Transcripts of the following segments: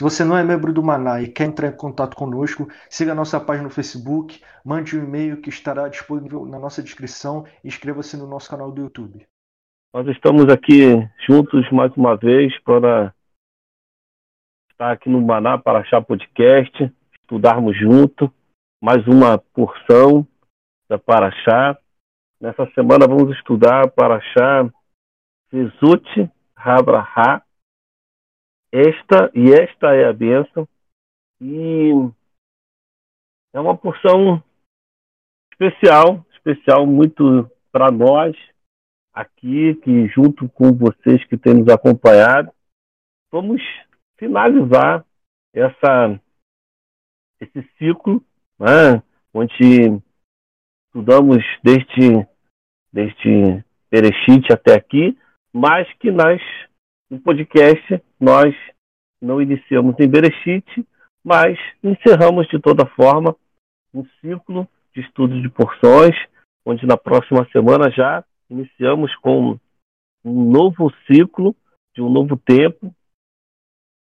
Se você não é membro do Maná e quer entrar em contato conosco, siga a nossa página no Facebook, mande um e-mail que estará disponível na nossa descrição e inscreva-se no nosso canal do YouTube. Nós estamos aqui juntos mais uma vez para estar aqui no Maná para achar podcast, estudarmos junto mais uma porção da Paraxá. Nessa semana vamos estudar Paraxá Zizut Habraha, esta e esta é a bênção. E é uma porção especial, especial muito para nós aqui, que junto com vocês que têm nos acompanhado, vamos finalizar essa, esse ciclo, né, onde estudamos desde, desde Perechite até aqui, mas que nós no podcast nós não iniciamos em Berechite, mas encerramos de toda forma um ciclo de estudos de porções, onde na próxima semana já iniciamos com um novo ciclo de um novo tempo,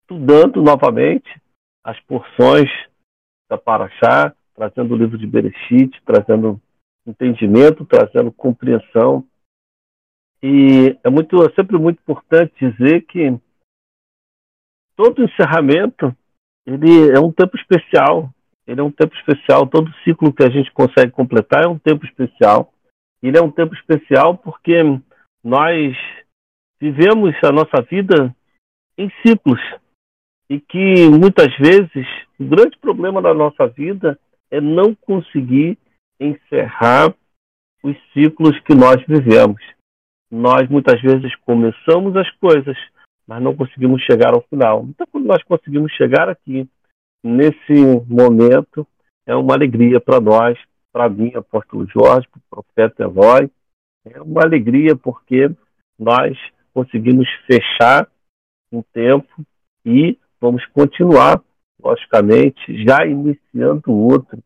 estudando novamente as porções da Paraxá, trazendo o livro de Berechite, trazendo entendimento, trazendo compreensão e é muito, é sempre muito importante dizer que todo encerramento ele é um tempo especial. Ele é um tempo especial. Todo ciclo que a gente consegue completar é um tempo especial. Ele é um tempo especial porque nós vivemos a nossa vida em ciclos e que muitas vezes o grande problema da nossa vida é não conseguir encerrar os ciclos que nós vivemos nós muitas vezes começamos as coisas, mas não conseguimos chegar ao final. Então, quando nós conseguimos chegar aqui, nesse momento, é uma alegria para nós, para mim, apóstolo Jorge, para o profeta Eloy. É uma alegria porque nós conseguimos fechar um tempo e vamos continuar, logicamente, já iniciando outro.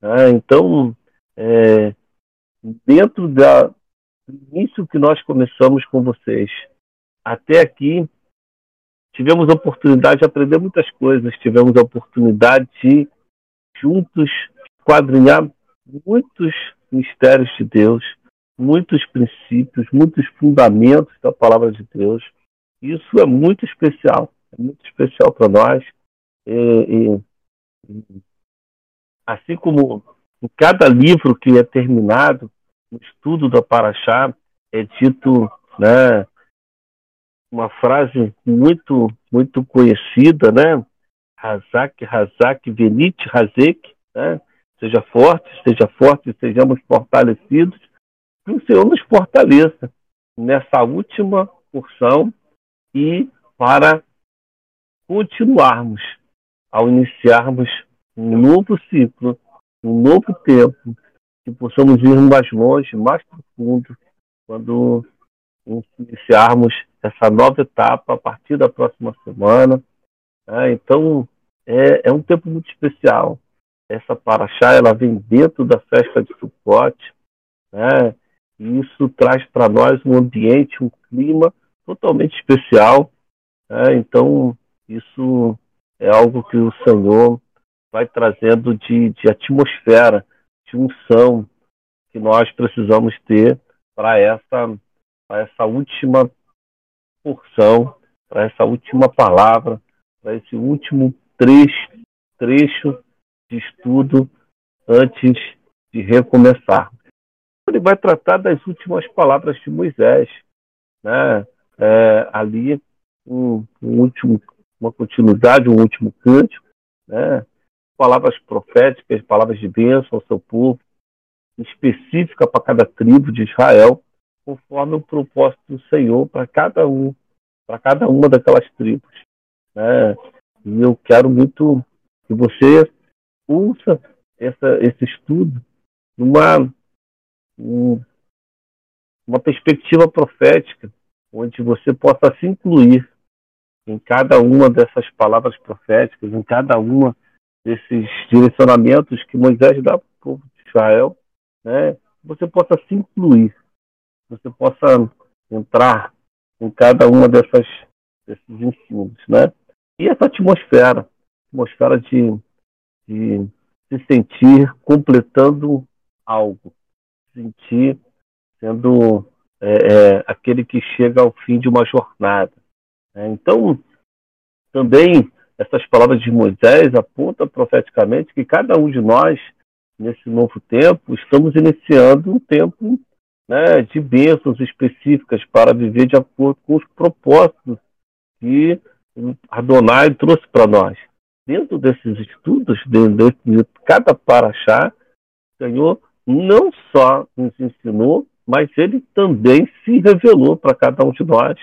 Né? Então, é, dentro da, início que nós começamos com vocês até aqui, tivemos a oportunidade de aprender muitas coisas, tivemos a oportunidade de juntos quadrinhar muitos mistérios de Deus, muitos princípios, muitos fundamentos da palavra de Deus. Isso é muito especial, é muito especial para nós. E, e, assim como em cada livro que é terminado, no estudo da Paraxá é dito né, uma frase muito muito conhecida, né? Hazak, Hazak, Venite, Hazek, né? Seja forte, seja forte, sejamos fortalecidos. Que o Senhor nos fortaleça nessa última porção e para continuarmos ao iniciarmos um novo ciclo, um novo tempo, que possamos ir mais longe, mais profundo, quando iniciarmos essa nova etapa a partir da próxima semana. Né? Então, é, é, um tempo muito especial. Essa paraxá, ela vem dentro da festa de Sukkot, né? e isso traz para nós um ambiente, um clima totalmente especial. Né? Então, isso é algo que o Senhor vai trazendo de, de atmosfera de unção que nós precisamos ter para essa, essa última porção, para essa última palavra, para esse último trecho, trecho de estudo antes de recomeçar. Ele vai tratar das últimas palavras de Moisés, né? É, ali um, um último, uma continuidade, um último cântico, né? Palavras proféticas, palavras de bênção ao seu povo, específica para cada tribo de Israel, conforme o propósito do Senhor para cada um, para cada uma daquelas tribos. Né? E eu quero muito que você ouça essa, esse estudo numa uma perspectiva profética, onde você possa se incluir em cada uma dessas palavras proféticas, em cada uma desses direcionamentos que Moisés dá para o povo de Israel, né? você possa se incluir, você possa entrar em cada uma dessas desses ensinos, né? E essa atmosfera, atmosfera de, de se sentir completando algo, se sentir sendo é, é, aquele que chega ao fim de uma jornada. Né? Então, também essas palavras de Moisés apontam profeticamente que cada um de nós, nesse novo tempo, estamos iniciando um tempo né, de bênçãos específicas para viver de acordo com os propósitos que Adonai trouxe para nós. Dentro desses estudos, dentro de cada paraxá, o Senhor não só nos ensinou, mas ele também se revelou para cada um de nós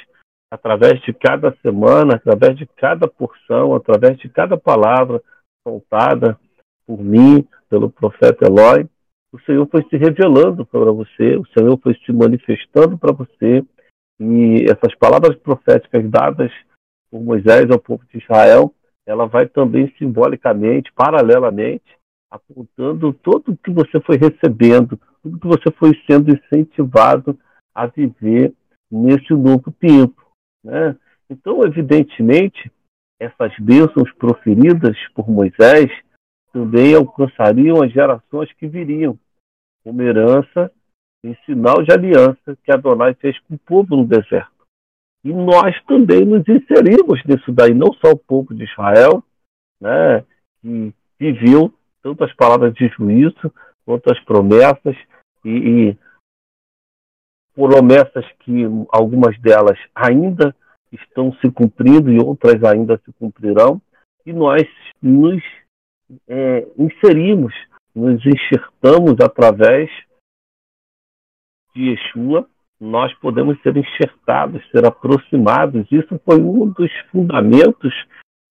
através de cada semana, através de cada porção, através de cada palavra soltada por mim, pelo profeta Eloy, o Senhor foi se revelando para você, o Senhor foi se manifestando para você, e essas palavras proféticas dadas por Moisés ao povo de Israel, ela vai também simbolicamente, paralelamente, apontando tudo o que você foi recebendo, tudo que você foi sendo incentivado a viver nesse novo tempo. Né? Então, evidentemente, essas bênçãos proferidas por Moisés também alcançariam as gerações que viriam, como herança em sinal de aliança que Adonai fez com o povo no deserto. E nós também nos inserimos nisso daí, não só o povo de Israel, né, que viveu tanto as palavras de juízo quanto as promessas, e, e promessas que algumas delas ainda estão se cumprindo e outras ainda se cumprirão, e nós nos é, inserimos, nos enxertamos através de Yeshua, nós podemos ser enxertados, ser aproximados. Isso foi um dos fundamentos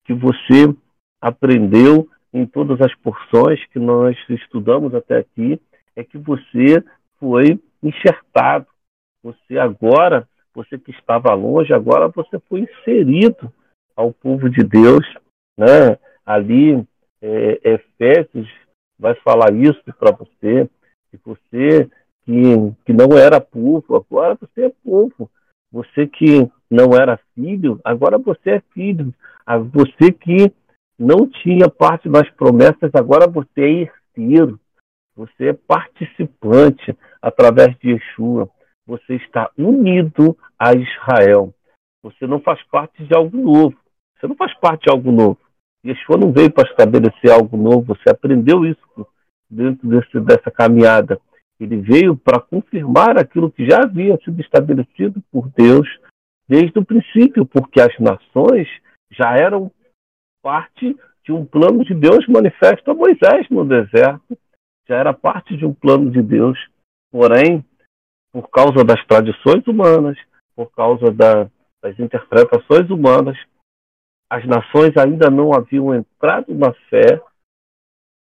que você aprendeu em todas as porções que nós estudamos até aqui, é que você foi enxertado, você agora, você que estava longe, agora você foi inserido ao povo de Deus. Né? Ali, é, Efésios vai falar isso para você, que você que, que não era povo, agora você é povo. Você que não era filho, agora você é filho. Você que não tinha parte das promessas, agora você é herdeiro. Você é participante através de Yeshua você está unido a Israel. Você não faz parte de algo novo. Você não faz parte de algo novo. Yeshua não veio para estabelecer algo novo. Você aprendeu isso dentro desse, dessa caminhada. Ele veio para confirmar aquilo que já havia sido estabelecido por Deus desde o princípio, porque as nações já eram parte de um plano de Deus manifesto a Moisés no deserto. Já era parte de um plano de Deus. Porém, por causa das tradições humanas, por causa da, das interpretações humanas, as nações ainda não haviam entrado na fé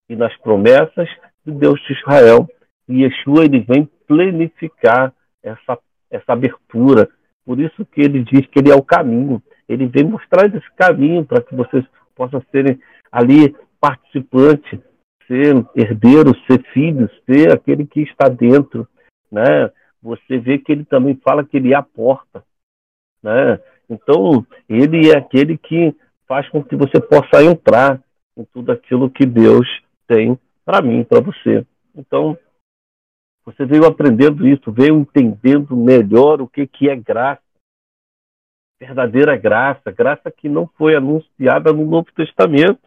e nas promessas de Deus de Israel. E Yeshua ele vem planificar essa, essa abertura. Por isso que ele diz que ele é o caminho. Ele vem mostrar esse caminho para que vocês possam serem ali participantes, ser herdeiro, ser filho, ser aquele que está dentro. Né? Você vê que ele também fala que ele é a porta. Né? Então, ele é aquele que faz com que você possa entrar em tudo aquilo que Deus tem para mim, para você. Então, você veio aprendendo isso, veio entendendo melhor o que, que é graça. Verdadeira graça, graça que não foi anunciada no Novo Testamento.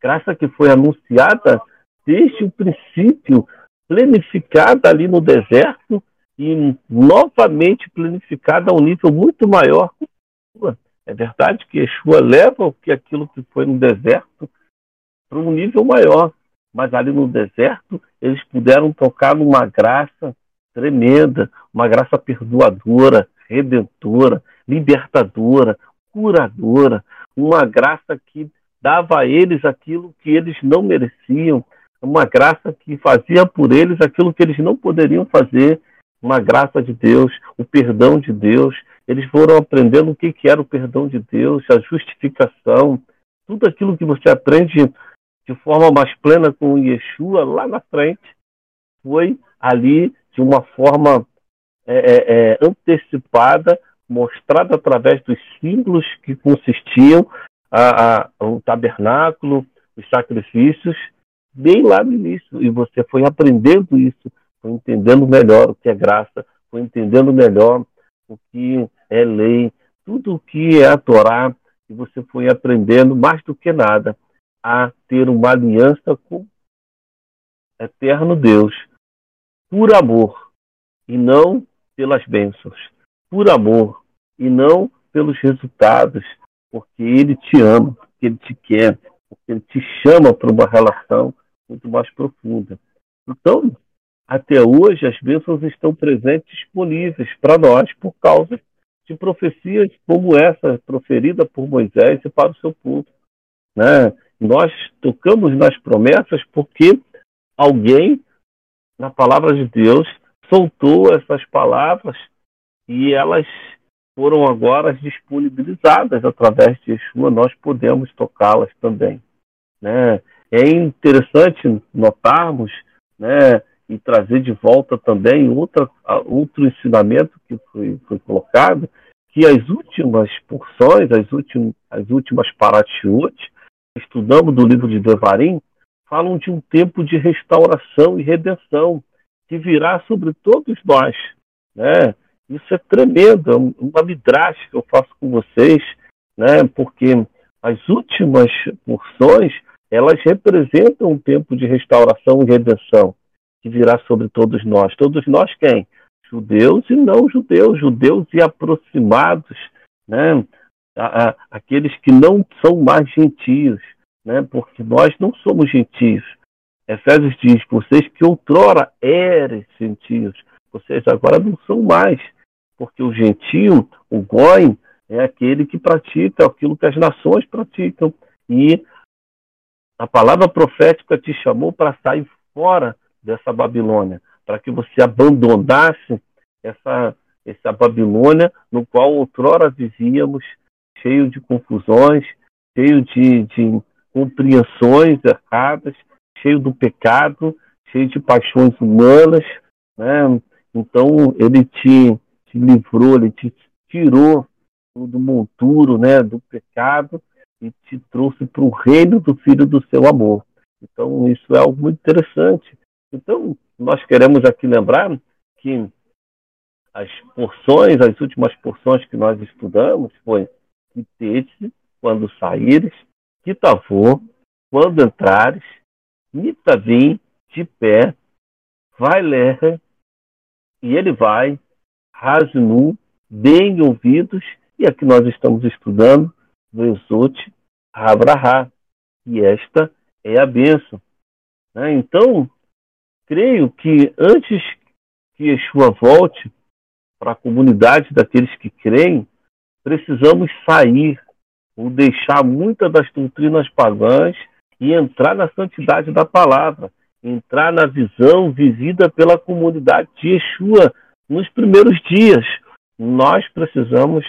Graça que foi anunciada desde o princípio planificada ali no deserto e novamente planificada a um nível muito maior. É verdade que Yeshua leva que aquilo que foi no deserto para um nível maior, mas ali no deserto eles puderam tocar numa graça tremenda, uma graça perdoadora, redentora, libertadora, curadora, uma graça que dava a eles aquilo que eles não mereciam, uma graça que fazia por eles aquilo que eles não poderiam fazer, uma graça de Deus, o perdão de Deus. Eles foram aprendendo o que, que era o perdão de Deus, a justificação, tudo aquilo que você aprende de forma mais plena com Yeshua lá na frente, foi ali de uma forma é, é, é antecipada, mostrada através dos símbolos que consistiam a, a, o tabernáculo, os sacrifícios, bem lá no início. E você foi aprendendo isso, foi entendendo melhor o que é graça, foi entendendo melhor o que é lei, tudo o que é a Torá, e você foi aprendendo mais do que nada a ter uma aliança com o eterno Deus, por amor, e não pelas bênçãos, por amor, e não pelos resultados, porque Ele te ama, porque Ele te quer, porque Ele te chama para uma relação muito mais profunda. Então, até hoje, as bênçãos estão presentes, disponíveis para nós, por causa de profecias como essa, proferida por Moisés e para o seu povo. Né? Nós tocamos nas promessas porque alguém, na palavra de Deus, soltou essas palavras e elas foram agora disponibilizadas através de Yeshua, nós podemos tocá-las também. Né? É interessante notarmos né, e trazer de volta também outra, outro ensinamento que foi, foi colocado, que as últimas porções, as, últimas, as últimas parashiot, estudamos do livro de Devarim, falam de um tempo de restauração e redenção que virá sobre todos nós. Né? Isso é tremendo, é uma midrash que eu faço com vocês, né? porque as últimas porções elas representam um tempo de restauração e redenção que virá sobre todos nós. Todos nós quem? Judeus e não judeus, judeus e aproximados, né? aqueles que não são mais gentios, né? porque nós não somos gentios. Efésios diz, vocês que outrora eram gentios, vocês agora não são mais, porque o gentio, o goim, é aquele que pratica aquilo que as nações praticam. E a palavra profética te chamou para sair fora dessa Babilônia, para que você abandonasse essa, essa Babilônia no qual outrora vivíamos, cheio de confusões, cheio de, de compreensões erradas, cheio do pecado, cheio de paixões humanas. Né? Então, ele te, te livrou, ele te tirou do monturo né, do pecado e te trouxe para o reino do Filho do seu amor. Então, isso é algo muito interessante. Então, nós queremos aqui lembrar que as porções, as últimas porções que nós estudamos foi Kitete, quando saíres, Kitavô, quando entrares, Mitavim, de pé, vai ler, e ele vai, Rasnu, bem ouvidos, e aqui nós estamos estudando Vezut Abraha. E esta é a bênção. Né? Então, creio que antes que Yeshua volte para a comunidade daqueles que creem, precisamos sair ou deixar muitas das doutrinas pagãs e entrar na santidade da palavra, entrar na visão vivida pela comunidade de Yeshua nos primeiros dias. Nós precisamos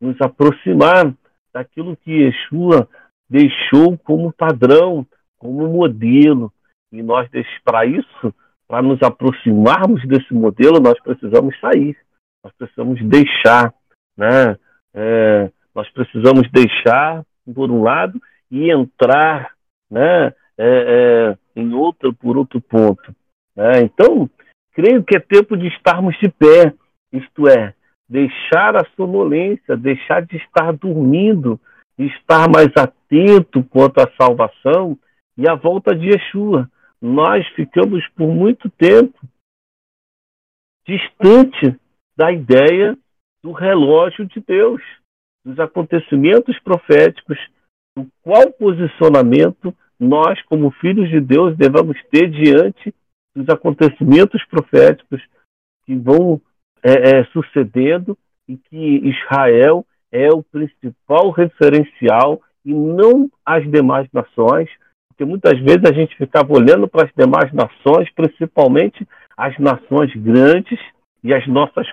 nos aproximar daquilo que Yeshua deixou como padrão, como modelo. E nós, para isso, para nos aproximarmos desse modelo, nós precisamos sair, nós precisamos deixar, né? É, nós precisamos deixar, por um lado, e entrar né? É, é, em outro, por outro ponto. Né? Então, creio que é tempo de estarmos de pé, isto é, deixar a sonolência, deixar de estar dormindo, estar mais atento quanto à salvação e à volta de Yeshua. Nós ficamos por muito tempo distante da ideia do relógio de Deus, dos acontecimentos proféticos, do qual posicionamento nós, como filhos de Deus, devemos ter diante dos acontecimentos proféticos que vão é, é, sucedendo e que Israel é o principal referencial e não as demais nações, porque muitas vezes a gente ficava olhando para as demais nações, principalmente as nações grandes e as nossas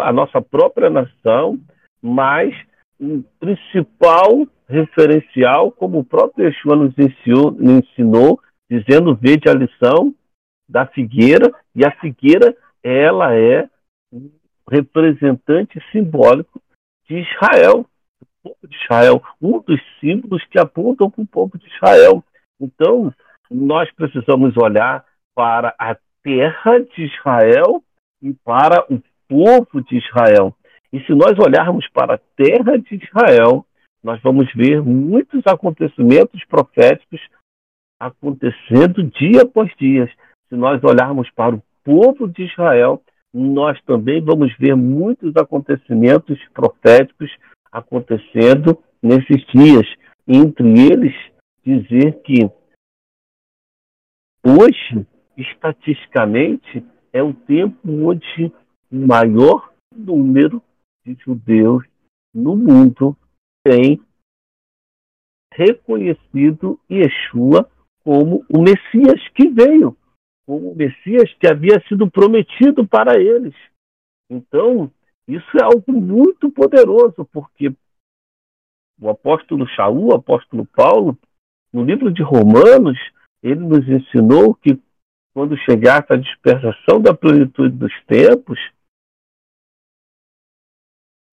a nossa própria nação, mas o principal referencial, como o próprio Yeshua nos ensinou, nos ensinou dizendo, vede a lição da figueira, e a figueira, ela é representante simbólico de Israel, do povo de Israel, um dos símbolos que apontam para o povo de Israel. Então, nós precisamos olhar para a terra de Israel e para o povo de Israel. E se nós olharmos para a terra de Israel, nós vamos ver muitos acontecimentos proféticos acontecendo dia após dia. Se nós olharmos para o povo de Israel, nós também vamos ver muitos acontecimentos proféticos acontecendo nesses dias. Entre eles, dizer que hoje, estatisticamente, é o tempo onde o maior número de judeus no mundo tem reconhecido Yeshua como o Messias que veio, como o Messias que havia sido prometido para eles. Então, isso é algo muito poderoso, porque o apóstolo Shaul, o apóstolo Paulo, no livro de Romanos, ele nos ensinou que quando chegasse a dispersação da plenitude dos tempos,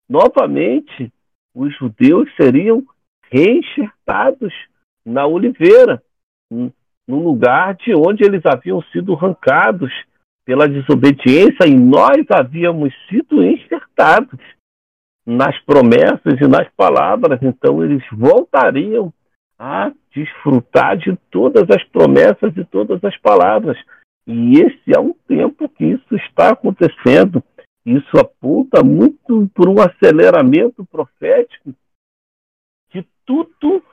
novamente os judeus seriam reenxertados na oliveira, no lugar de onde eles haviam sido arrancados pela desobediência e nós havíamos sido enxertados nas promessas e nas palavras. Então eles voltariam a desfrutar de todas as promessas e todas as palavras. E esse é um tempo que isso está acontecendo. Isso aponta muito para um aceleramento profético de tudo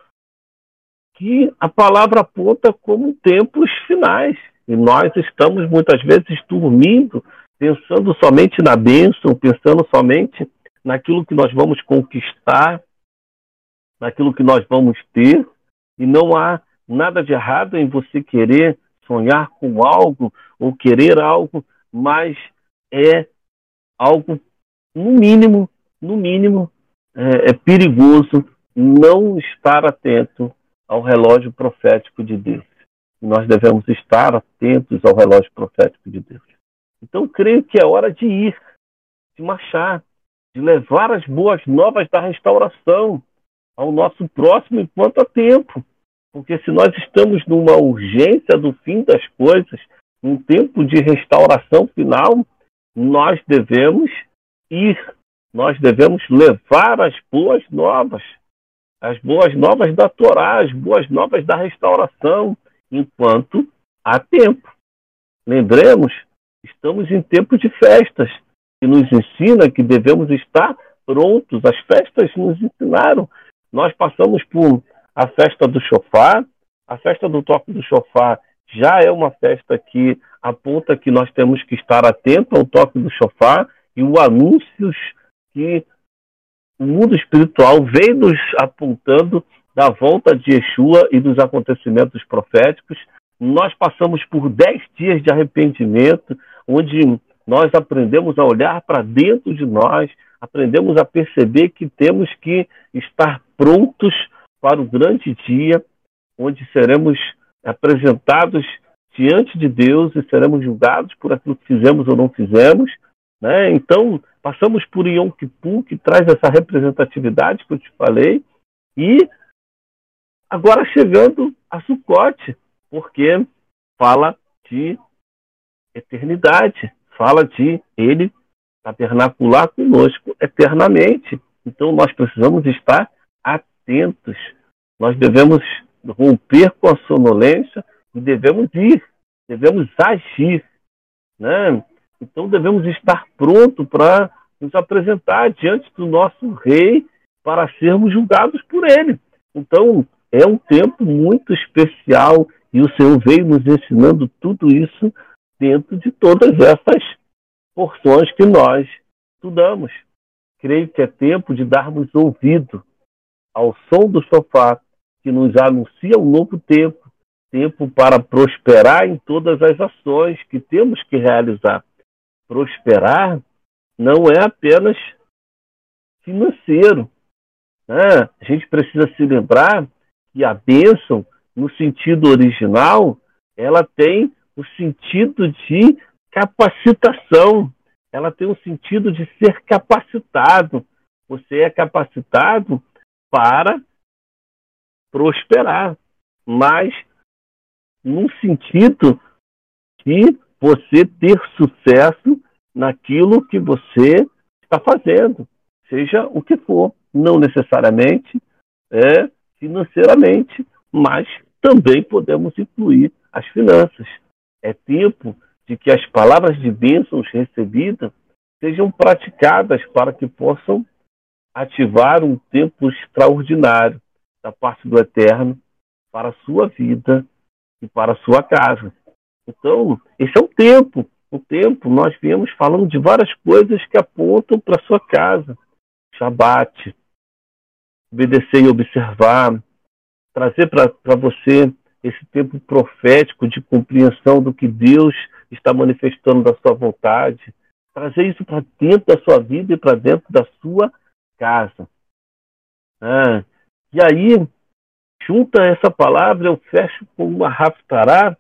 que a palavra aponta como tempos finais. E nós estamos muitas vezes dormindo, pensando somente na bênção, pensando somente naquilo que nós vamos conquistar, naquilo que nós vamos ter, e não há nada de errado em você querer sonhar com algo ou querer algo, mas é algo, no mínimo, no mínimo, é, é perigoso não estar atento ao relógio profético de Deus. nós devemos estar atentos ao relógio profético de Deus. Então, creio que é hora de ir, de marchar, de levar as boas novas da restauração ao nosso próximo enquanto há tempo. Porque se nós estamos numa urgência do fim das coisas, um tempo de restauração final, nós devemos ir, nós devemos levar as boas novas, as boas novas da Torá, as boas novas da restauração, enquanto há tempo. Lembremos, estamos em tempo de festas, que nos ensina que devemos estar prontos. As festas nos ensinaram. Nós passamos por a festa do chofar, a festa do toque do chofar já é uma festa que aponta que nós temos que estar atentos ao toque do chofar e o anúncios que o mundo espiritual vem nos apontando da volta de Yeshua e dos acontecimentos proféticos. Nós passamos por dez dias de arrependimento, onde nós aprendemos a olhar para dentro de nós, aprendemos a perceber que temos que estar prontos para o grande dia, onde seremos apresentados diante de Deus e seremos julgados por aquilo que fizemos ou não fizemos. Né? Então, passamos por Yom Kippur, que traz essa representatividade que eu te falei, e agora chegando a Sucote, porque fala de eternidade, fala de Ele tabernacular conosco eternamente. Então, nós precisamos estar atentos. Nós devemos romper com a sonolência e devemos ir, devemos agir. Né? Então devemos estar prontos para nos apresentar diante do nosso rei para sermos julgados por Ele. Então, é um tempo muito especial e o Senhor veio nos ensinando tudo isso dentro de todas essas porções que nós estudamos. Creio que é tempo de darmos ouvido ao som do sofá que nos anuncia um novo tempo, tempo para prosperar em todas as ações que temos que realizar. Prosperar não é apenas financeiro. Né? A gente precisa se lembrar que a bênção, no sentido original, ela tem o sentido de capacitação, ela tem o sentido de ser capacitado. Você é capacitado para prosperar, mas no sentido de você ter sucesso naquilo que você está fazendo, seja o que for, não necessariamente é financeiramente, mas também podemos incluir as finanças. É tempo de que as palavras de bênçãos recebidas sejam praticadas para que possam ativar um tempo extraordinário da parte do Eterno para a sua vida e para a sua casa. Então, esse é o tempo. O tempo, nós viemos falando de várias coisas que apontam para sua casa. Shabat, obedecer e observar, trazer para você esse tempo profético de compreensão do que Deus está manifestando da sua vontade, trazer isso para dentro da sua vida e para dentro da sua casa. Ah, e aí, junta essa palavra, eu fecho com uma raptará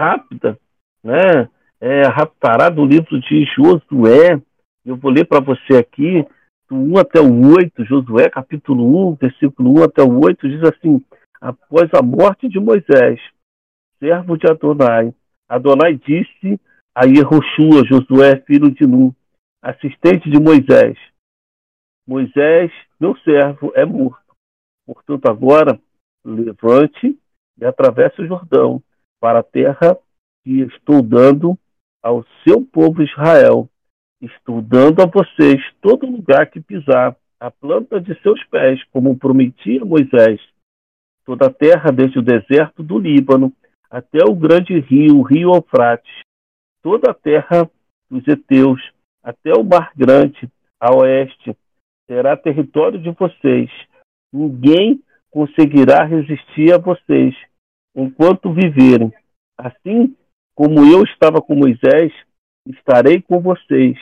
rápida, né? É, raptará do livro de Josué. Eu vou ler para você aqui, do 1 até o 8, Josué, capítulo 1, versículo 1 até o 8, diz assim: Após a morte de Moisés, servo de Adonai, Adonai disse a Yehoshua, Josué, filho de Nun, assistente de Moisés: Moisés, meu servo, é morto. Portanto, agora levante e atravesse o Jordão para a terra que estou dando ao seu povo Israel. Estou dando a vocês todo lugar que pisar, a planta de seus pés, como prometi a Moisés. Toda a terra, desde o deserto do Líbano até o grande rio, o rio Eufrates, toda a terra dos heteus, até o mar grande, a oeste, será território de vocês. Ninguém conseguirá resistir a vocês enquanto viverem. Assim como eu estava com Moisés, estarei com vocês.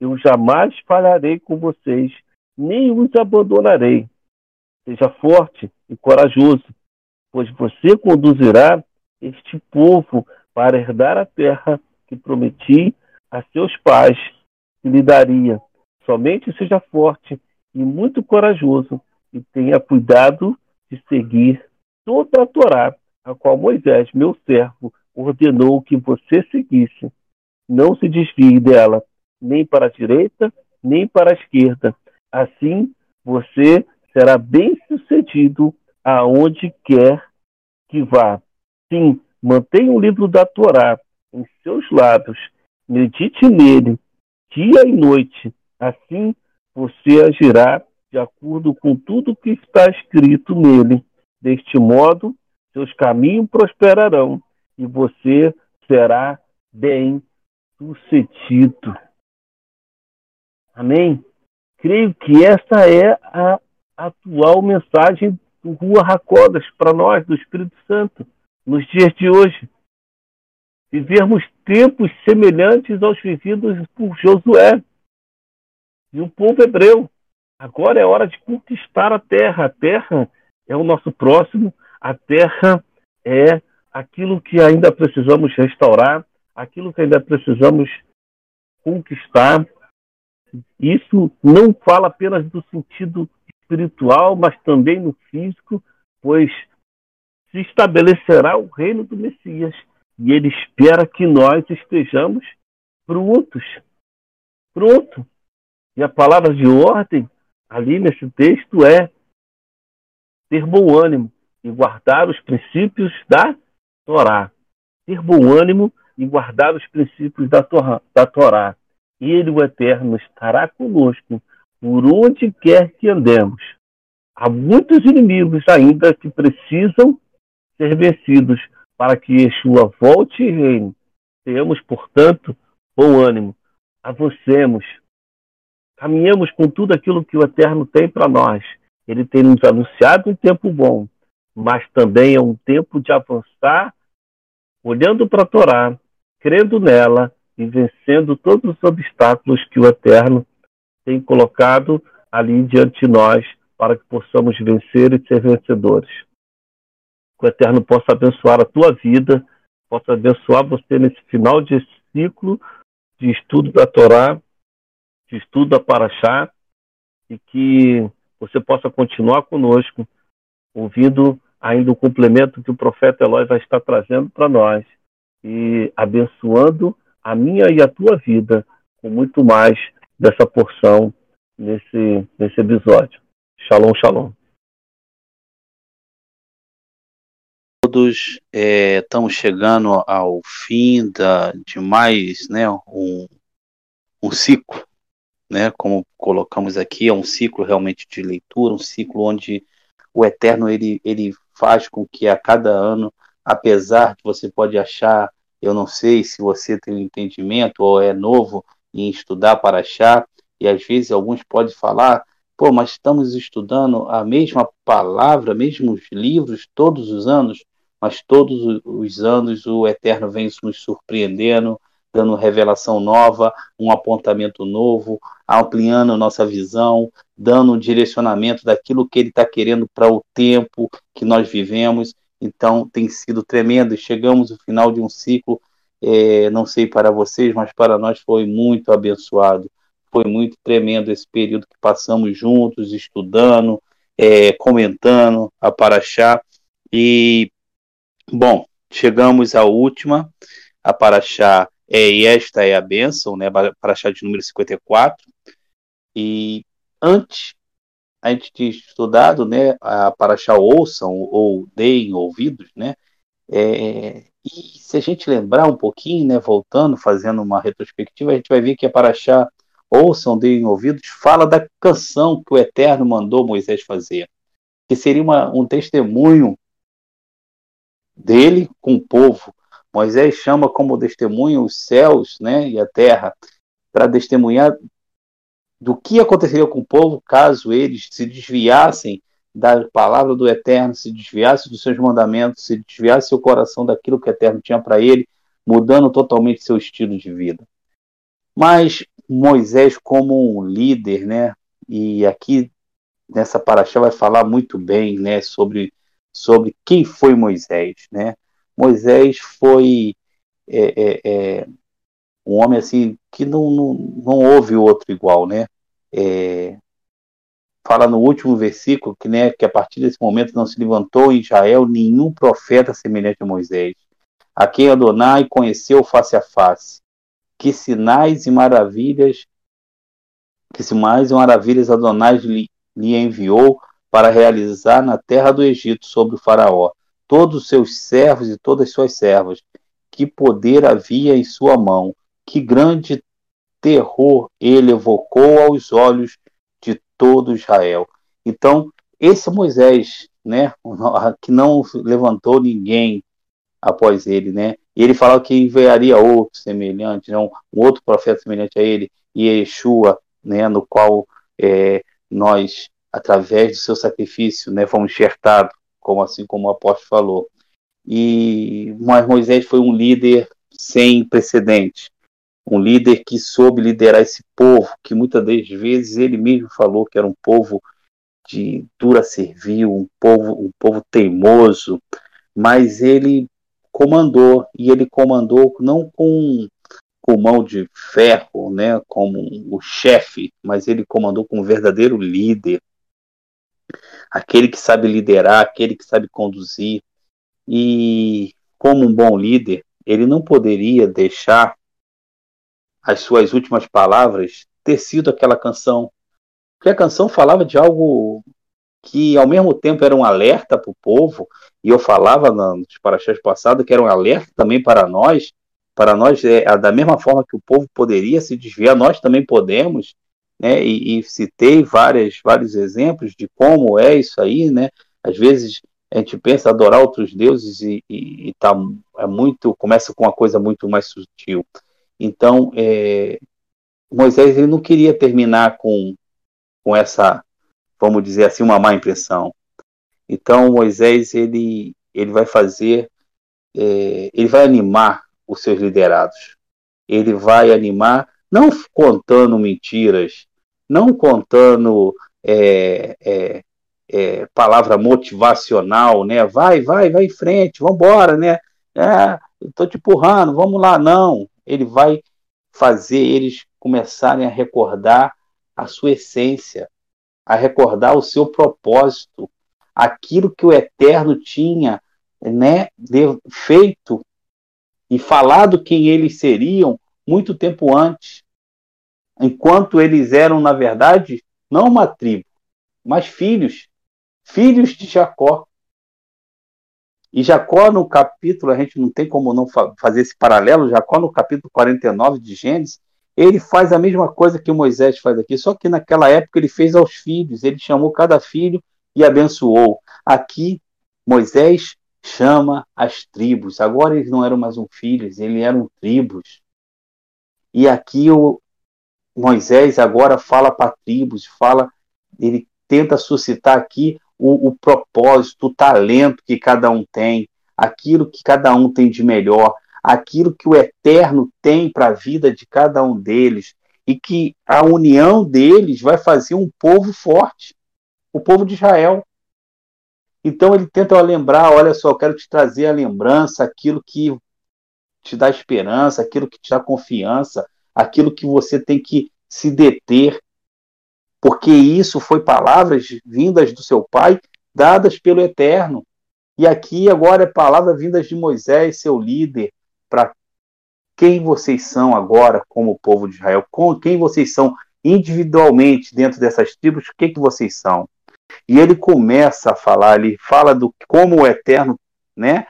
Eu jamais falharei com vocês, nem os abandonarei. Seja forte e corajoso, pois você conduzirá este povo para herdar a terra que prometi a seus pais que lhe daria. Somente seja forte e muito corajoso e tenha cuidado de seguir toda a Torá, a qual Moisés, meu servo, ordenou que você seguisse. Não se desvie dela, nem para a direita, nem para a esquerda. Assim, você será bem sucedido aonde quer que vá. Sim, mantenha o livro da Torá em seus lábios, medite nele dia e noite. Assim você agirá de acordo com tudo que está escrito nele. Deste modo, seus caminhos prosperarão e você será bem sucedido. Amém? Creio que essa é a atual mensagem do Rua Racodas para nós, do Espírito Santo, nos dias de hoje. Vivermos tempos semelhantes aos vividos por Josué e o povo hebreu. Agora é hora de conquistar a terra. A terra é o nosso próximo, a terra é aquilo que ainda precisamos restaurar, aquilo que ainda precisamos conquistar. Isso não fala apenas do sentido espiritual, mas também no físico, pois se estabelecerá o reino do Messias e ele espera que nós estejamos prontos. Pronto. E a palavra de ordem ali nesse texto é ter bom ânimo e guardar os princípios da Torá. Ter bom ânimo e guardar os princípios da, Torá, da Torá. Ele, o Eterno, estará conosco por onde quer que andemos. Há muitos inimigos ainda que precisam ser vencidos para que Yeshua volte e reine. Tenhamos, portanto, bom ânimo, avancemos, caminhamos com tudo aquilo que o Eterno tem para nós. Ele tem nos anunciado um tempo bom, mas também é um tempo de avançar, olhando para a Torá, crendo nela e vencendo todos os obstáculos que o Eterno tem colocado ali diante de nós para que possamos vencer e ser vencedores. Que o Eterno possa abençoar a tua vida, possa abençoar você nesse final de ciclo de estudo da Torá, de estudo da Paraxá, e que você possa continuar conosco, ouvindo ainda o complemento que o profeta Eloy vai estar trazendo para nós e abençoando a minha e a tua vida com muito mais dessa porção nesse, nesse episódio. Shalom, shalom. Todos é, estamos chegando ao fim da, de mais né, um, um ciclo, né, como colocamos aqui, é um ciclo realmente de leitura, um ciclo onde o Eterno ele, ele faz com que a cada ano, apesar de você pode achar, eu não sei se você tem um entendimento ou é novo, em estudar para achar, e às vezes alguns podem falar, pô, mas estamos estudando a mesma palavra, mesmos livros todos os anos, mas todos os anos o Eterno vem nos surpreendendo, dando revelação nova, um apontamento novo, ampliando nossa visão, dando um direcionamento daquilo que ele está querendo para o tempo que nós vivemos. Então tem sido tremendo. Chegamos ao final de um ciclo é, não sei para vocês, mas para nós foi muito abençoado. Foi muito tremendo esse período que passamos juntos, estudando, é, comentando a Paraxá. E, bom, chegamos à última. A Paraxá é e esta é a bênção, né? Paraxá de número 54. E antes a gente tinha estudado, né, a Paraxá ouçam ou deem ouvidos, né, é, e se a gente lembrar um pouquinho, né, voltando, fazendo uma retrospectiva, a gente vai ver que a Paraxá, ouçam, deem ouvidos, fala da canção que o Eterno mandou Moisés fazer, que seria uma, um testemunho dele com o povo. Moisés chama como testemunho os céus né, e a terra, para testemunhar do que aconteceria com o povo caso eles se desviassem da palavra do Eterno, se desviasse dos seus mandamentos, se desviasse seu coração daquilo que o Eterno tinha para ele, mudando totalmente seu estilo de vida. Mas Moisés, como um líder, né, e aqui nessa paraxá vai falar muito bem né, sobre, sobre quem foi Moisés. Né? Moisés foi é, é, é, um homem assim que não, não, não houve outro igual. Né? É, fala no último versículo que, né, que a partir desse momento não se levantou em Israel nenhum profeta semelhante a Moisés, a quem Adonai conheceu face a face. Que sinais e maravilhas, que sinais e maravilhas Adonai lhe, lhe enviou para realizar na terra do Egito sobre o faraó, todos os seus servos e todas as suas servas. Que poder havia em sua mão, que grande terror ele evocou aos olhos todo Israel. Então, esse Moisés, né, que não levantou ninguém após ele, né, ele falou que enviaria outro semelhante, não, um outro profeta semelhante a ele, e Yeshua, né, no qual é, nós, através do seu sacrifício, né, fomos enxertados, como assim como o apóstolo falou. E mas Moisés foi um líder sem precedentes. Um líder que soube liderar esse povo, que muitas das vezes ele mesmo falou que era um povo de dura servil, um povo, um povo teimoso, mas ele comandou, e ele comandou não com, com mão de ferro, né, como o chefe, mas ele comandou como um verdadeiro líder, aquele que sabe liderar, aquele que sabe conduzir, e como um bom líder, ele não poderia deixar as suas últimas palavras ter sido aquela canção. Porque a canção falava de algo que ao mesmo tempo era um alerta para o povo, e eu falava nos paraxás passados que era um alerta também para nós, para nós, é, da mesma forma que o povo poderia se desviar, nós também podemos, né? E, e, citei várias, vários exemplos de como é isso aí, né? Às vezes a gente pensa adorar outros deuses e, e, e tá, é muito, começa com uma coisa muito mais sutil. Então, é, Moisés ele não queria terminar com, com essa, vamos dizer assim, uma má impressão. Então, Moisés ele, ele vai fazer, é, ele vai animar os seus liderados. Ele vai animar, não contando mentiras, não contando é, é, é, palavra motivacional, né? Vai, vai, vai em frente, vamos embora, né? É, estou te empurrando, vamos lá. Não, ele vai fazer eles começarem a recordar a sua essência, a recordar o seu propósito, aquilo que o Eterno tinha né, feito e falado quem eles seriam muito tempo antes, enquanto eles eram, na verdade, não uma tribo, mas filhos, filhos de Jacó. E Jacó, no capítulo, a gente não tem como não fazer esse paralelo, Jacó, no capítulo 49 de Gênesis, ele faz a mesma coisa que Moisés faz aqui, só que naquela época ele fez aos filhos, ele chamou cada filho e abençoou. Aqui, Moisés chama as tribos. Agora eles não eram mais um filhos, eles eram tribos. E aqui o Moisés agora fala para tribos, fala, ele tenta suscitar aqui o, o propósito, o talento que cada um tem, aquilo que cada um tem de melhor, aquilo que o Eterno tem para a vida de cada um deles, e que a união deles vai fazer um povo forte, o povo de Israel. Então ele tenta lembrar, olha só, eu quero te trazer a lembrança, aquilo que te dá esperança, aquilo que te dá confiança, aquilo que você tem que se deter, porque isso foi palavras vindas do seu pai, dadas pelo Eterno. E aqui agora é palavra vindas de Moisés, seu líder, para quem vocês são agora como povo de Israel, com quem vocês são individualmente dentro dessas tribos, o que, que vocês são. E ele começa a falar, ele fala do como o Eterno, né,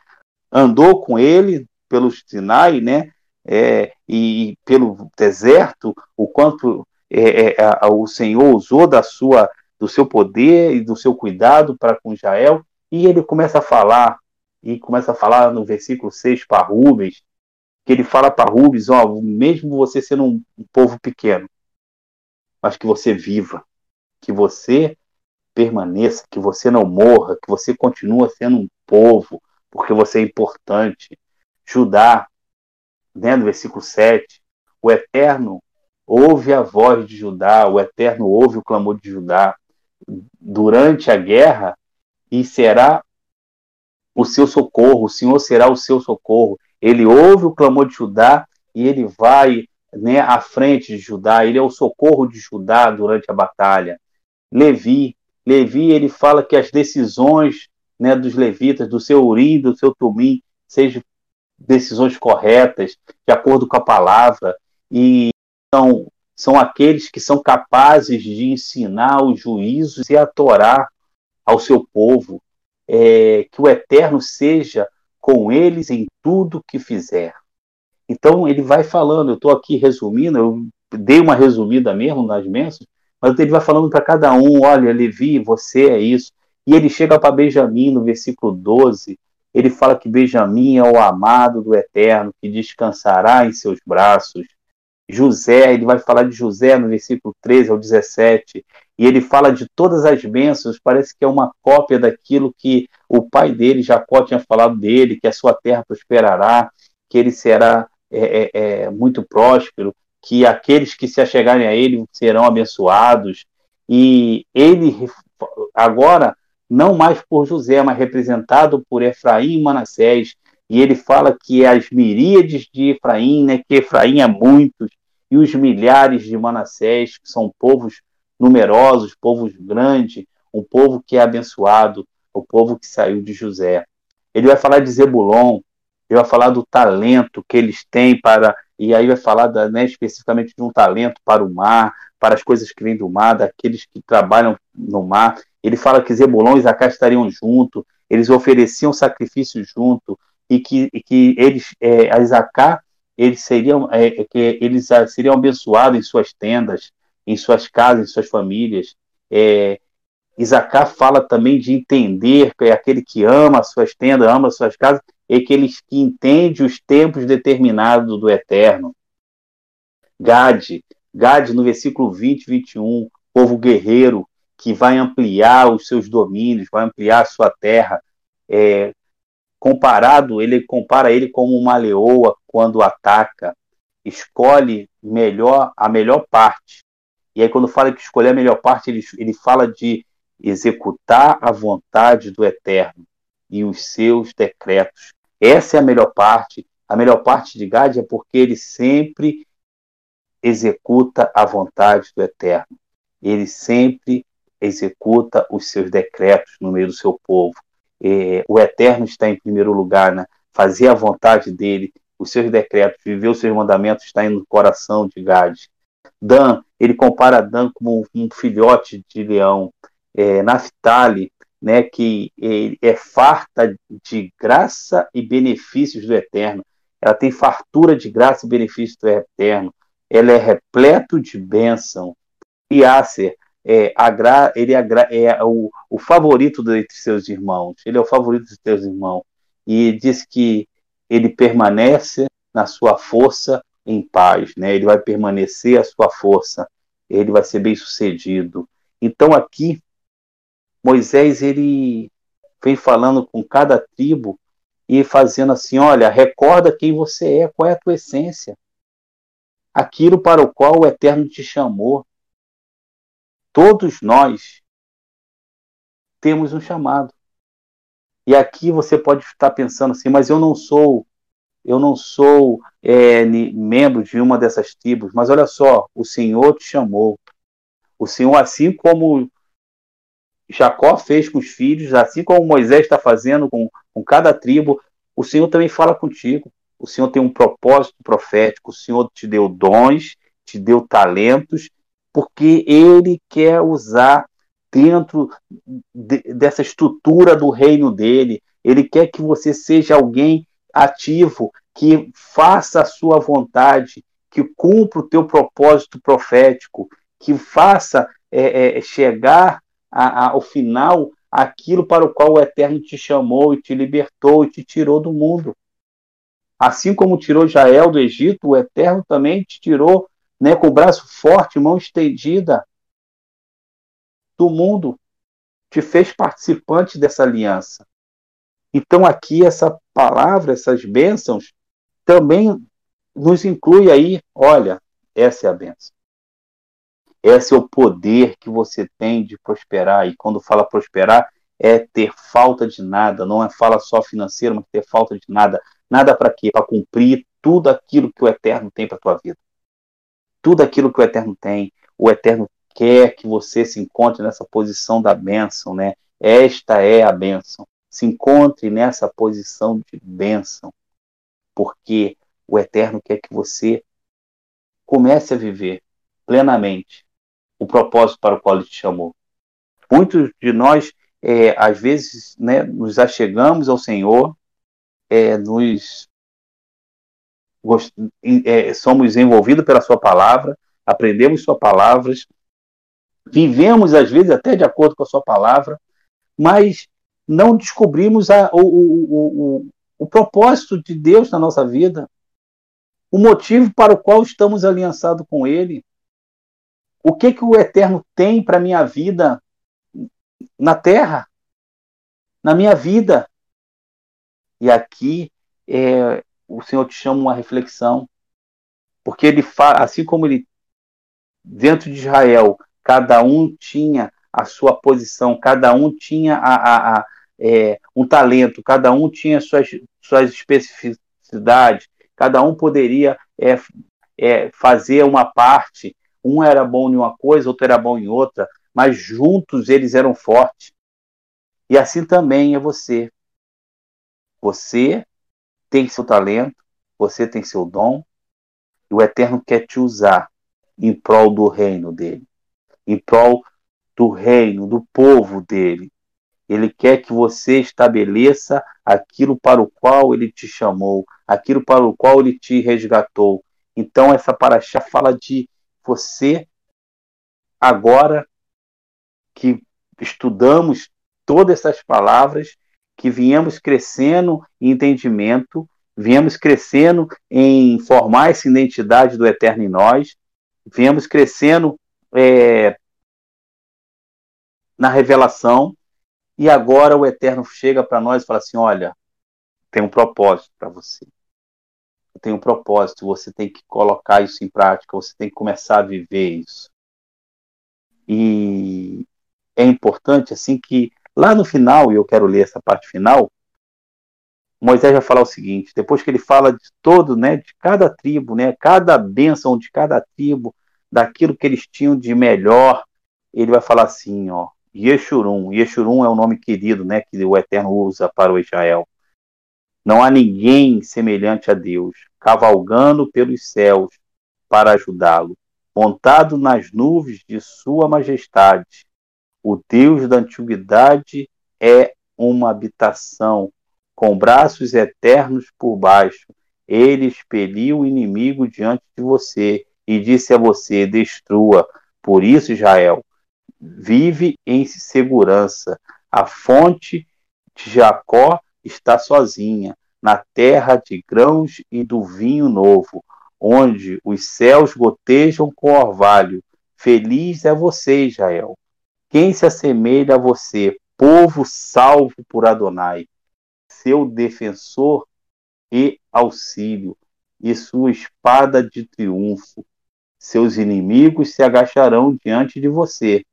andou com ele pelo Sinai, né, é, e pelo deserto, o quanto é, é, a, o Senhor usou da sua, do seu poder e do seu cuidado para com Israel, e ele começa a falar, e começa a falar no versículo 6 para Rubens, que ele fala para Rubens, ó, mesmo você sendo um, um povo pequeno, mas que você viva, que você permaneça, que você não morra, que você continue sendo um povo, porque você é importante. Judá, né, no versículo 7, o Eterno ouve a voz de Judá, o Eterno ouve o clamor de Judá durante a guerra e será o seu socorro, o Senhor será o seu socorro. Ele ouve o clamor de Judá e ele vai né, à frente de Judá, ele é o socorro de Judá durante a batalha. Levi, Levi ele fala que as decisões né, dos levitas, do seu urim, do seu tumim, sejam decisões corretas, de acordo com a palavra, e são, são aqueles que são capazes de ensinar os juízos e a Torá ao seu povo, é, que o Eterno seja com eles em tudo que fizer. Então ele vai falando, eu estou aqui resumindo, eu dei uma resumida mesmo nas mensagens, mas ele vai falando para cada um: olha, Levi, você é isso. E ele chega para Benjamim no versículo 12, ele fala que Benjamim é o amado do Eterno, que descansará em seus braços. José, ele vai falar de José no versículo 13 ao 17, e ele fala de todas as bênçãos, parece que é uma cópia daquilo que o pai dele, Jacó, tinha falado dele, que a sua terra prosperará, que ele será é, é, é muito próspero, que aqueles que se achegarem a ele serão abençoados. E ele, agora, não mais por José, mas representado por Efraim e Manassés, e ele fala que as miríades de Efraim, né, que Efraim é muitos, e os milhares de Manassés, que são povos numerosos, povos grandes, um povo que é abençoado, o povo que saiu de José. Ele vai falar de Zebulon, ele vai falar do talento que eles têm para e aí vai falar da, né, especificamente de um talento para o mar, para as coisas que vêm do mar, daqueles que trabalham no mar. Ele fala que Zebulon e Zacá estariam junto, eles ofereciam sacrifícios junto, e que, e que eles, é, a Zacá, eles seriam, é, que eles seriam abençoados em suas tendas. em suas casas, em suas famílias. É, Isacar fala também de entender, que é aquele que ama as suas tendas, ama as suas casas, é aquele que entende os tempos determinados do eterno. Gade, Gade no versículo 20, 21, povo guerreiro que vai ampliar os seus domínios, vai ampliar a sua terra. É, comparado, ele compara ele como uma leoa quando ataca, escolhe melhor a melhor parte. E aí quando fala que escolher a melhor parte, ele, ele fala de executar a vontade do Eterno e os seus decretos. Essa é a melhor parte. A melhor parte de Gad é porque ele sempre executa a vontade do Eterno. Ele sempre executa os seus decretos no meio do seu povo. É, o Eterno está em primeiro lugar, né? fazer a vontade dele, os seus decretos, viver os seus mandamentos está no coração de Gad. Dan, ele compara Dan como um filhote de leão. É, Naftali, né, que é farta de graça e benefícios do Eterno. Ela tem fartura de graça e benefícios do Eterno. Ela é repleto de bênção. E Acer, é, agra, ele agra, é o, o favorito entre seus irmãos. Ele é o favorito dos seus irmãos. E diz que ele permanece na sua força em paz, né? Ele vai permanecer a sua força. Ele vai ser bem sucedido. Então aqui Moisés ele vem falando com cada tribo e fazendo assim, olha, recorda quem você é, qual é a tua essência. Aquilo para o qual o Eterno te chamou. Todos nós temos um chamado. E aqui você pode estar pensando assim, mas eu não sou, eu não sou é, membro de uma dessas tribos. Mas olha só, o Senhor te chamou. O Senhor, assim como Jacó fez com os filhos, assim como Moisés está fazendo com, com cada tribo, o Senhor também fala contigo. O Senhor tem um propósito profético, o Senhor te deu dons, te deu talentos, porque Ele quer usar dentro de, dessa estrutura do reino dele. Ele quer que você seja alguém ativo, que faça a sua vontade, que cumpra o teu propósito profético, que faça é, é, chegar a, a, ao final aquilo para o qual o Eterno te chamou e te libertou e te tirou do mundo. Assim como tirou Jael do Egito, o Eterno também te tirou né, com o braço forte, mão estendida do mundo, te fez participante dessa aliança. Então aqui essa palavra, essas bênçãos, também nos inclui aí, olha, essa é a bênção. Esse é o poder que você tem de prosperar. E quando fala prosperar, é ter falta de nada. Não é fala só financeiro, mas ter falta de nada. Nada para quê? Para cumprir tudo aquilo que o Eterno tem para a tua vida. Tudo aquilo que o Eterno tem. O Eterno quer que você se encontre nessa posição da bênção, né? Esta é a bênção. Se encontre nessa posição de bênção. Porque o Eterno quer que você comece a viver plenamente o propósito para o qual ele te chamou. Muitos de nós, é, às vezes, né, nos achegamos ao Senhor, é, nos é, somos envolvidos pela Sua palavra, aprendemos Sua palavras, vivemos, às vezes, até de acordo com a Sua palavra, mas não descobrimos a, o, o, o, o propósito de Deus na nossa vida, o motivo para o qual estamos aliançados com Ele o que que o Eterno tem para minha vida na Terra, na minha vida. E aqui é, o Senhor te chama uma reflexão, porque ele fala, assim como ele dentro de Israel, cada um tinha a sua posição, cada um tinha a, a, a é, um talento, cada um tinha suas, suas especificidades, cada um poderia é, é, fazer uma parte um era bom em uma coisa, outro era bom em outra, mas juntos eles eram fortes. E assim também é você. Você tem seu talento, você tem seu dom, e o Eterno quer te usar em prol do reino dele, em prol do reino, do povo dele. Ele quer que você estabeleça aquilo para o qual ele te chamou, aquilo para o qual ele te resgatou. Então, essa paraxá fala de você agora que estudamos todas essas palavras, que viemos crescendo em entendimento, viemos crescendo em formar essa identidade do eterno em nós, viemos crescendo é, na revelação, e agora o eterno chega para nós e fala assim: olha, tem um propósito para você. Tem um propósito, você tem que colocar isso em prática, você tem que começar a viver isso. E é importante assim que lá no final, e eu quero ler essa parte final, Moisés vai falar o seguinte, depois que ele fala de todo, né, de cada tribo, né, cada bênção de cada tribo, daquilo que eles tinham de melhor, ele vai falar assim, ó, Yeshurun, Yeshurun é o nome querido, né, que o Eterno usa para o Israel. Não há ninguém semelhante a Deus, cavalgando pelos céus para ajudá-lo, montado nas nuvens de sua majestade. O Deus da antiguidade é uma habitação, com braços eternos por baixo. Ele expeliu o inimigo diante de você e disse a você: destrua. Por isso, Israel, vive em segurança. A fonte de Jacó está sozinha, na terra de grãos e do vinho novo, onde os céus gotejam com orvalho. Feliz é você, Israel. Quem se assemelha a você, povo salvo por Adonai, seu defensor e auxílio, e sua espada de triunfo. Seus inimigos se agacharão diante de você,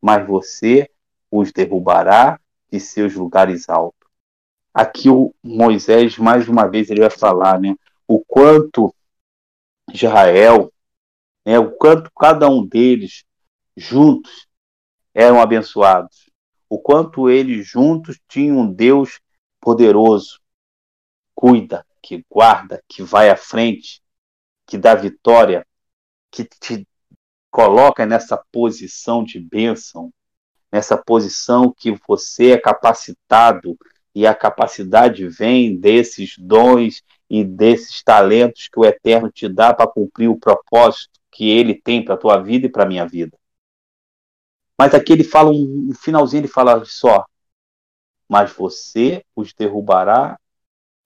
mas você os derrubará de seus lugares altos aqui o Moisés, mais uma vez, ele vai falar né, o quanto Israel, né, o quanto cada um deles juntos eram abençoados, o quanto eles juntos tinham um Deus poderoso, cuida, que guarda, que vai à frente, que dá vitória, que te coloca nessa posição de bênção, nessa posição que você é capacitado e a capacidade vem desses dons e desses talentos que o Eterno te dá para cumprir o propósito que ele tem para a tua vida e para a minha vida. Mas aqui ele fala, um, um finalzinho, ele fala só, mas você os derrubará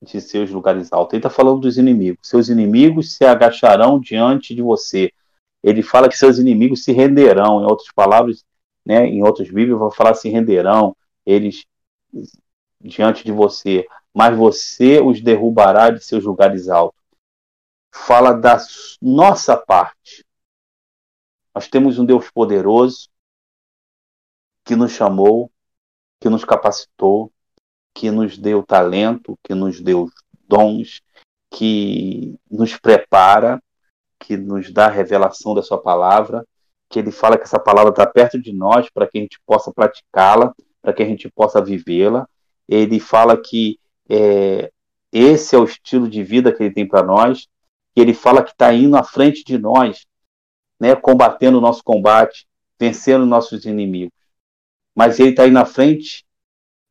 de seus lugares altos. Ele está falando dos inimigos. Seus inimigos se agacharão diante de você. Ele fala que seus inimigos se renderão. Em outras palavras, né, em outros Bíblias, vai falar se renderão. Eles diante de você, mas você os derrubará de seus lugares altos. Fala da nossa parte. Nós temos um Deus poderoso que nos chamou, que nos capacitou, que nos deu talento, que nos deu dons, que nos prepara, que nos dá a revelação da sua palavra, que ele fala que essa palavra está perto de nós para que a gente possa praticá-la, para que a gente possa vivê-la, ele fala que é, esse é o estilo de vida que ele tem para nós, que ele fala que está indo à frente de nós, né, combatendo o nosso combate, vencendo nossos inimigos. Mas ele está aí na frente,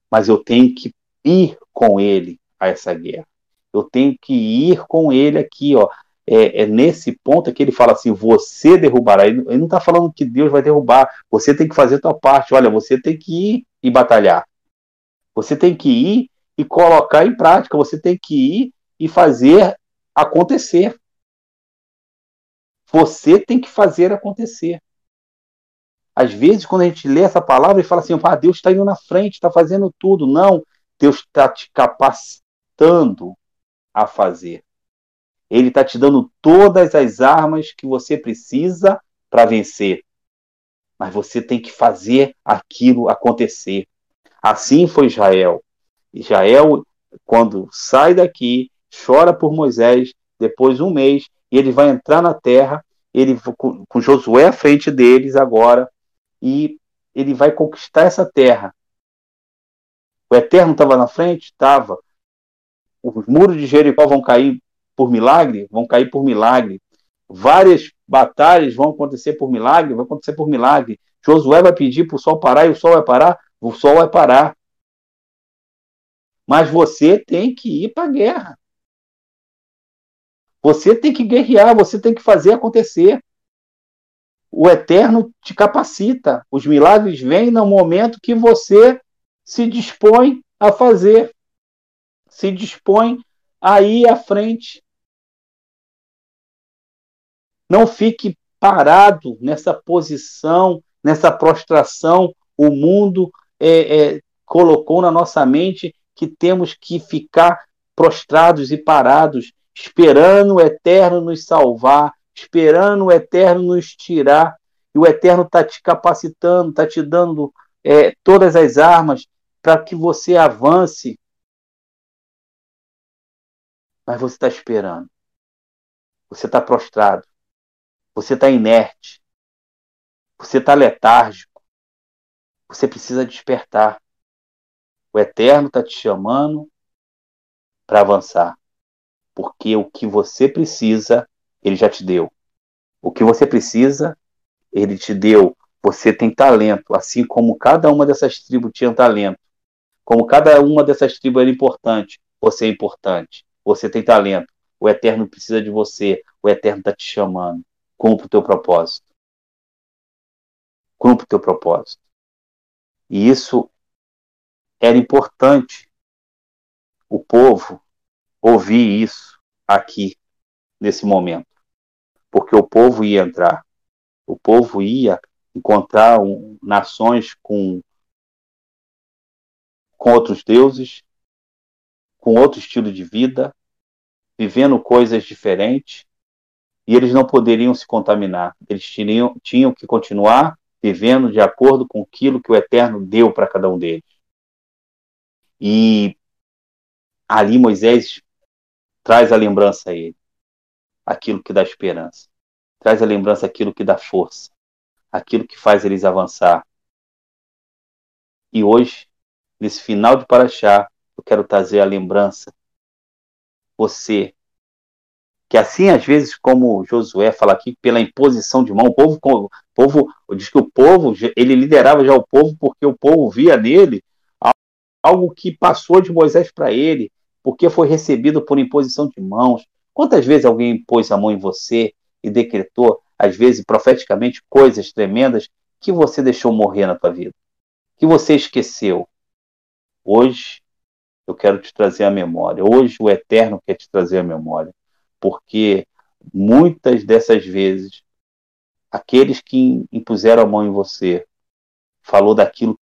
mas eu tenho que ir com ele a essa guerra. Eu tenho que ir com ele aqui, ó. É, é nesse ponto que ele fala assim: você derrubará. Ele, ele não está falando que Deus vai derrubar. Você tem que fazer a tua parte. Olha, você tem que ir e batalhar. Você tem que ir e colocar em prática, você tem que ir e fazer acontecer. Você tem que fazer acontecer. Às vezes, quando a gente lê essa palavra e fala assim, ah, Deus está indo na frente, está fazendo tudo. Não, Deus está te capacitando a fazer. Ele está te dando todas as armas que você precisa para vencer. Mas você tem que fazer aquilo acontecer. Assim foi Israel. Israel, quando sai daqui, chora por Moisés, depois um mês, e ele vai entrar na terra, ele com, com Josué à frente deles agora, e ele vai conquistar essa terra. O Eterno estava na frente? Estava. Os muros de Jericó vão cair por milagre? Vão cair por milagre. Várias batalhas vão acontecer por milagre? Vão acontecer por milagre. Josué vai pedir para o sol parar e o sol vai parar? O sol vai parar. Mas você tem que ir para a guerra. Você tem que guerrear, você tem que fazer acontecer. O eterno te capacita. Os milagres vêm no momento que você se dispõe a fazer, se dispõe a ir à frente. Não fique parado nessa posição, nessa prostração. O mundo é, é, colocou na nossa mente que temos que ficar prostrados e parados, esperando o eterno nos salvar, esperando o eterno nos tirar. E o eterno está te capacitando, está te dando é, todas as armas para que você avance. Mas você está esperando. Você está prostrado. Você está inerte. Você está letárgico. Você precisa despertar. O Eterno está te chamando para avançar. Porque o que você precisa, ele já te deu. O que você precisa, ele te deu. Você tem talento, assim como cada uma dessas tribos tinha talento. Como cada uma dessas tribos era importante, você é importante. Você tem talento. O Eterno precisa de você. O Eterno está te chamando. Cumpra o teu propósito. Cumpra o teu propósito. E isso era importante o povo ouvir isso aqui, nesse momento. Porque o povo ia entrar. O povo ia encontrar um, nações com, com outros deuses, com outro estilo de vida, vivendo coisas diferentes, e eles não poderiam se contaminar. Eles tinham, tinham que continuar vivendo de acordo com aquilo que o Eterno deu para cada um deles. E ali Moisés traz a lembrança a ele, aquilo que dá esperança, traz a lembrança aquilo que dá força, aquilo que faz eles avançar. E hoje, nesse final de Paraxá, eu quero trazer a lembrança. Você que assim às vezes, como Josué fala aqui, pela imposição de mão, o povo, o povo diz que o povo, ele liderava já o povo porque o povo via nele algo que passou de Moisés para ele, porque foi recebido por imposição de mãos. Quantas vezes alguém pôs a mão em você e decretou, às vezes profeticamente, coisas tremendas que você deixou morrer na tua vida, que você esqueceu? Hoje eu quero te trazer a memória. Hoje o Eterno quer te trazer a memória porque muitas dessas vezes aqueles que impuseram a mão em você falou daquilo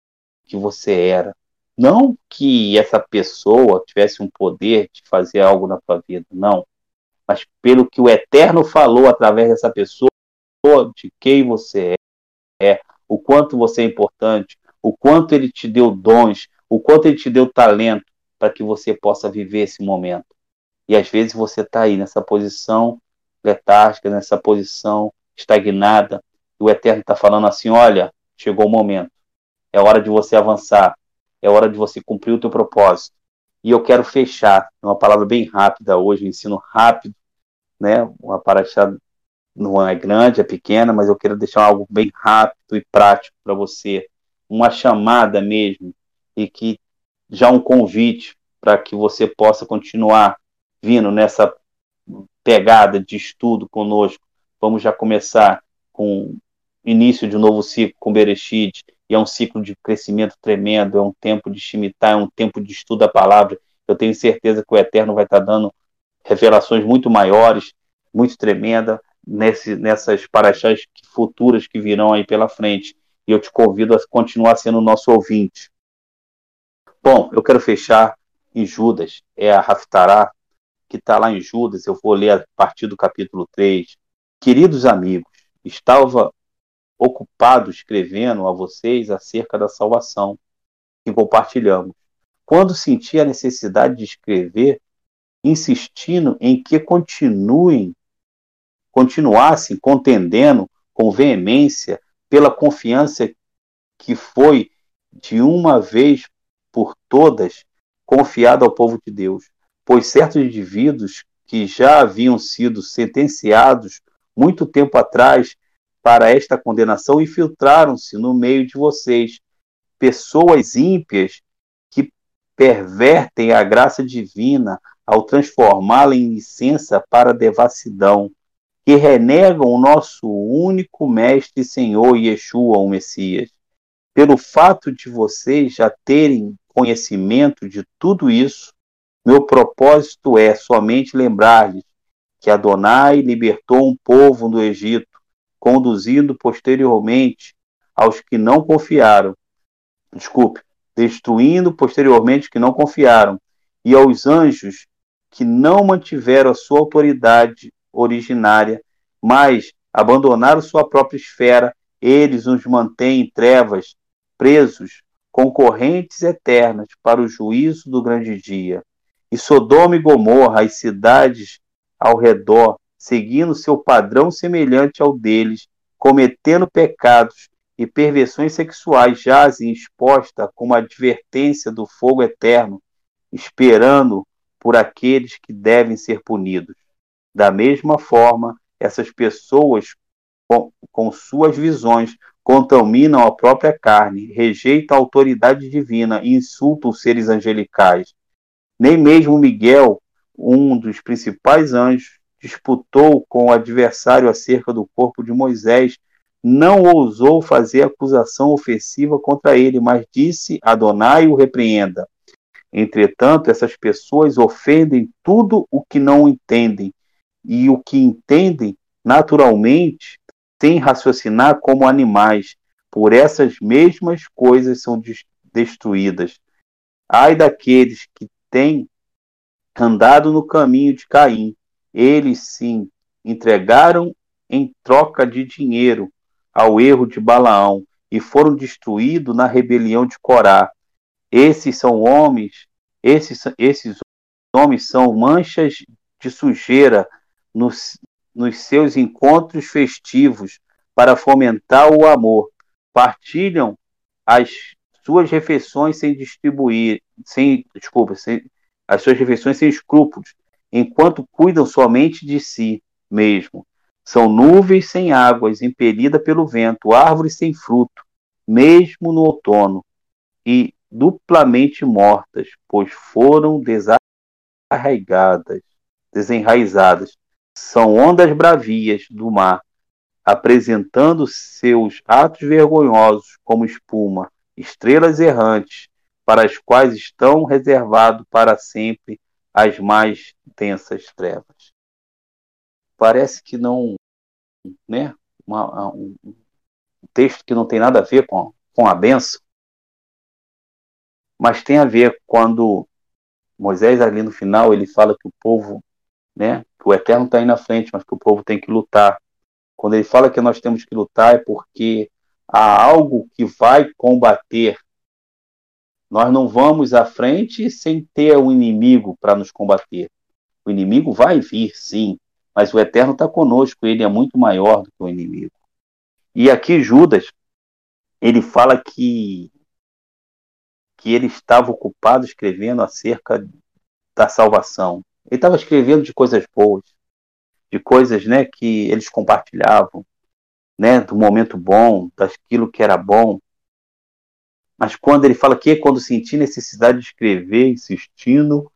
que você era. Não que essa pessoa tivesse um poder de fazer algo na tua vida, não. Mas pelo que o Eterno falou através dessa pessoa, de quem você é, o quanto você é importante, o quanto ele te deu dons, o quanto ele te deu talento para que você possa viver esse momento. E às vezes você está aí nessa posição letárgica, nessa posição estagnada, e o Eterno está falando assim: olha, chegou o momento, é hora de você avançar, é hora de você cumprir o teu propósito. E eu quero fechar, uma palavra bem rápida hoje, um ensino rápido, né? Uma paraxá não é grande, é pequena, mas eu quero deixar algo bem rápido e prático para você, uma chamada mesmo, e que já um convite para que você possa continuar vindo nessa pegada de estudo conosco. Vamos já começar com início de um novo ciclo com Bereshit, e é um ciclo de crescimento tremendo, é um tempo de chimitar, é um tempo de estudo da palavra. Eu tenho certeza que o Eterno vai estar dando revelações muito maiores, muito tremenda nesse, nessas paraxás futuras que virão aí pela frente. E eu te convido a continuar sendo nosso ouvinte. Bom, eu quero fechar em Judas, é a Raftará, que está lá em Judas, eu vou ler a partir do capítulo 3. Queridos amigos, estava ocupado escrevendo a vocês acerca da salvação que compartilhamos. Quando senti a necessidade de escrever, insistindo em que continuem, continuassem contendendo com veemência pela confiança que foi de uma vez por todas confiada ao povo de Deus pois certos indivíduos que já haviam sido sentenciados muito tempo atrás para esta condenação infiltraram-se no meio de vocês, pessoas ímpias que pervertem a graça divina ao transformá-la em licença para devassidão. que renegam o nosso único Mestre e Senhor Yeshua, o Messias. Pelo fato de vocês já terem conhecimento de tudo isso, meu propósito é somente lembrar-lhes que Adonai libertou um povo do Egito, conduzindo posteriormente aos que não confiaram. Desculpe, destruindo posteriormente que não confiaram, e aos anjos que não mantiveram a sua autoridade originária, mas abandonaram sua própria esfera, eles os mantêm em trevas, presos, concorrentes eternas para o juízo do grande dia. E Sodoma e Gomorra, as cidades ao redor, seguindo seu padrão semelhante ao deles, cometendo pecados e perversões sexuais, jazem exposta como advertência do fogo eterno, esperando por aqueles que devem ser punidos. Da mesma forma, essas pessoas, com, com suas visões, contaminam a própria carne, rejeitam a autoridade divina e insultam os seres angelicais. Nem mesmo Miguel, um dos principais anjos, disputou com o adversário acerca do corpo de Moisés, não ousou fazer acusação ofensiva contra ele, mas disse: Adonai o repreenda. Entretanto, essas pessoas ofendem tudo o que não entendem e o que entendem naturalmente sem raciocinar como animais. Por essas mesmas coisas são destruídas. Ai daqueles que têm andado no caminho de Caim. Eles se entregaram em troca de dinheiro ao erro de Balaão e foram destruídos na rebelião de Corá. Esses são homens, esses, esses homens são manchas de sujeira nos, nos seus encontros festivos para fomentar o amor. Partilham as suas refeições sem distribuir, sem, desculpa, sem, as suas refeições sem escrúpulos, enquanto cuidam somente de si mesmo. São nuvens sem águas, impelidas pelo vento, árvores sem fruto, mesmo no outono, e duplamente mortas, pois foram desarraigadas, desenraizadas são ondas bravias do mar, apresentando seus atos vergonhosos como espuma, estrelas errantes, para as quais estão reservados para sempre as mais densas trevas. Parece que não, né? Uma, um texto que não tem nada a ver com, com a benção, mas tem a ver quando Moisés ali no final ele fala que o povo né? Que o eterno está aí na frente, mas que o povo tem que lutar. Quando ele fala que nós temos que lutar é porque há algo que vai combater. Nós não vamos à frente sem ter um inimigo para nos combater. O inimigo vai vir, sim, mas o eterno está conosco, ele é muito maior do que o inimigo. E aqui Judas, ele fala que que ele estava ocupado escrevendo acerca da salvação. Ele estava escrevendo de coisas boas, de coisas né, que eles compartilhavam, né, do momento bom, daquilo que era bom. Mas quando ele fala que quando senti necessidade de escrever, insistindo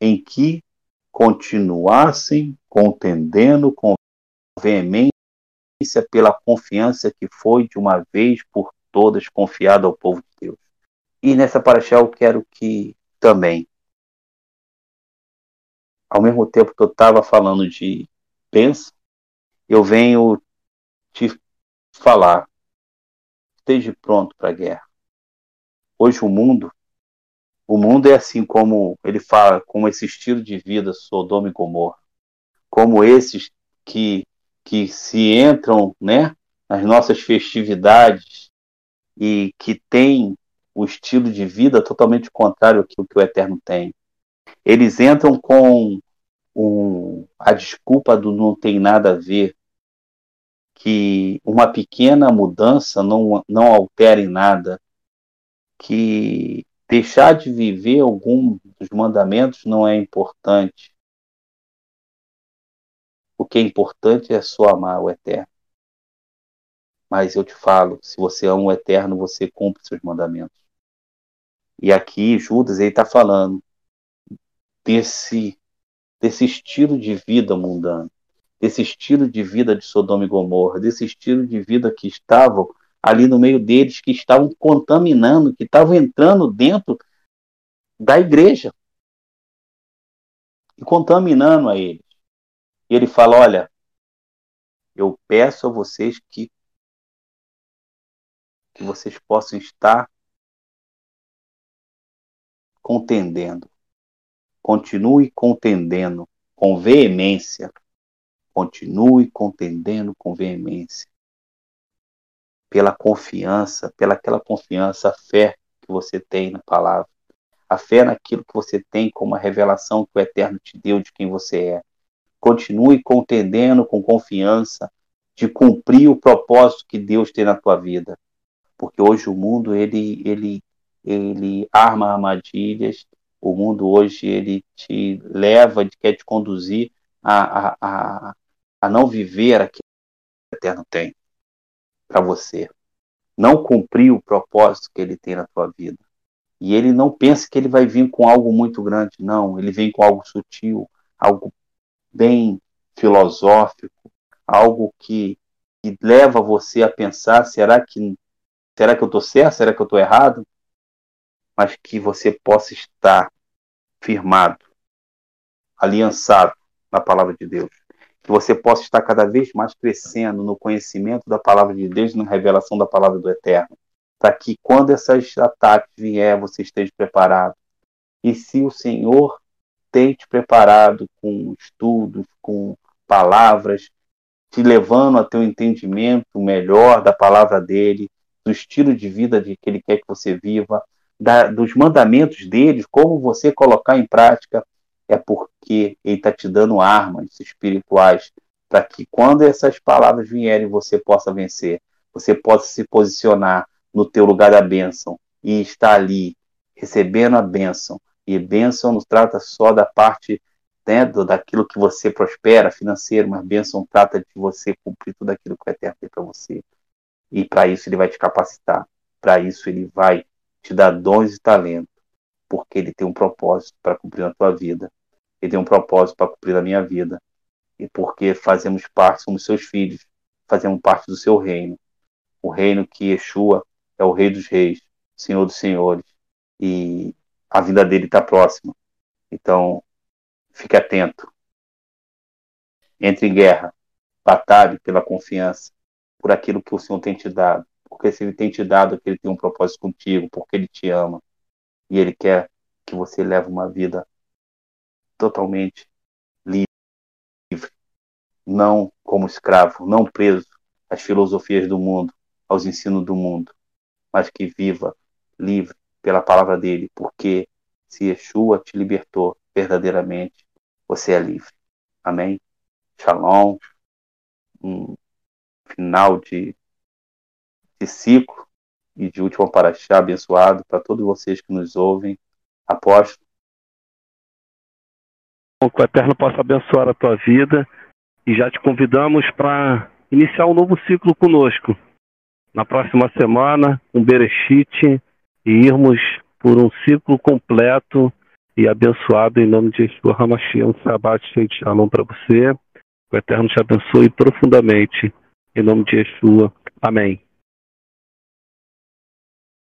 em que continuassem contendendo com veemência pela confiança que foi de uma vez por todas confiada ao povo de Deus. E nessa paraxá eu quero que também ao mesmo tempo que eu estava falando de pensa, eu venho te falar, esteja pronto para a guerra. Hoje o mundo, o mundo é assim como ele fala, como esse estilo de vida Sodoma e Gomorra, como esses que que se entram, né, nas nossas festividades e que têm o estilo de vida totalmente contrário àquilo que o Eterno tem. Eles entram com um, a desculpa do não tem nada a ver, que uma pequena mudança não, não altera em nada, que deixar de viver algum dos mandamentos não é importante. O que é importante é só amar o Eterno. Mas eu te falo, se você ama o Eterno, você cumpre seus mandamentos. E aqui Judas está falando desse desse estilo de vida mundano. desse estilo de vida de Sodoma e Gomorra, desse estilo de vida que estavam ali no meio deles, que estavam contaminando, que estavam entrando dentro da igreja e contaminando a eles. E ele fala: Olha, eu peço a vocês que, que vocês possam estar contendendo. Continue contendendo com veemência. Continue contendendo com veemência. Pela confiança, pela aquela confiança, a fé que você tem na palavra. A fé naquilo que você tem como a revelação que o Eterno te deu de quem você é. Continue contendendo com confiança de cumprir o propósito que Deus tem na tua vida. Porque hoje o mundo ele ele ele arma armadilhas, o mundo hoje ele te leva, quer te conduzir a, a, a, a não viver aquilo que o Eterno tem para você. Não cumprir o propósito que ele tem na tua vida. E ele não pensa que ele vai vir com algo muito grande, não. Ele vem com algo sutil, algo bem filosófico, algo que, que leva você a pensar: será que será que eu estou certo? Será que eu estou errado? mas que você possa estar firmado, aliançado na palavra de Deus. Que você possa estar cada vez mais crescendo no conhecimento da palavra de Deus na revelação da palavra do Eterno. Para que quando esses ataques vier, você esteja preparado. E se o Senhor tem te preparado com estudos, com palavras, te levando a ter um entendimento melhor da palavra dele, do estilo de vida de que ele quer que você viva, da, dos mandamentos deles, como você colocar em prática, é porque ele está te dando armas espirituais para que quando essas palavras vierem você possa vencer, você possa se posicionar no teu lugar da bênção e estar ali recebendo a bênção. E bênção não trata só da parte né, daquilo que você prospera financeiro, mas bênção trata de você cumprir tudo aquilo que o Eterno tem para você. E para isso ele vai te capacitar, para isso ele vai te dá dons e talentos, porque ele tem um propósito para cumprir na tua vida. Ele tem um propósito para cumprir na minha vida. E porque fazemos parte, somos seus filhos, fazemos parte do seu reino. O reino que Yeshua é o rei dos reis, senhor dos senhores. E a vida dele está próxima. Então, fique atento. Entre em guerra. Batalhe pela confiança, por aquilo que o Senhor tem te dado porque se ele tem te dado que ele tem um propósito contigo, porque ele te ama e ele quer que você leve uma vida totalmente livre, não como escravo, não preso às filosofias do mundo, aos ensinos do mundo, mas que viva livre pela palavra dele, porque se Yeshua te libertou verdadeiramente, você é livre. Amém? Shalom. Um final de de ciclo e de última paraxá abençoado para todos vocês que nos ouvem. Apóstolo. Que o Eterno possa abençoar a tua vida e já te convidamos para iniciar um novo ciclo conosco. Na próxima semana, um Berechite e irmos por um ciclo completo e abençoado em nome de Yeshua Hamashiach, um sabat cheio de shalom para você. O Eterno te abençoe profundamente em nome de Yeshua. Amém.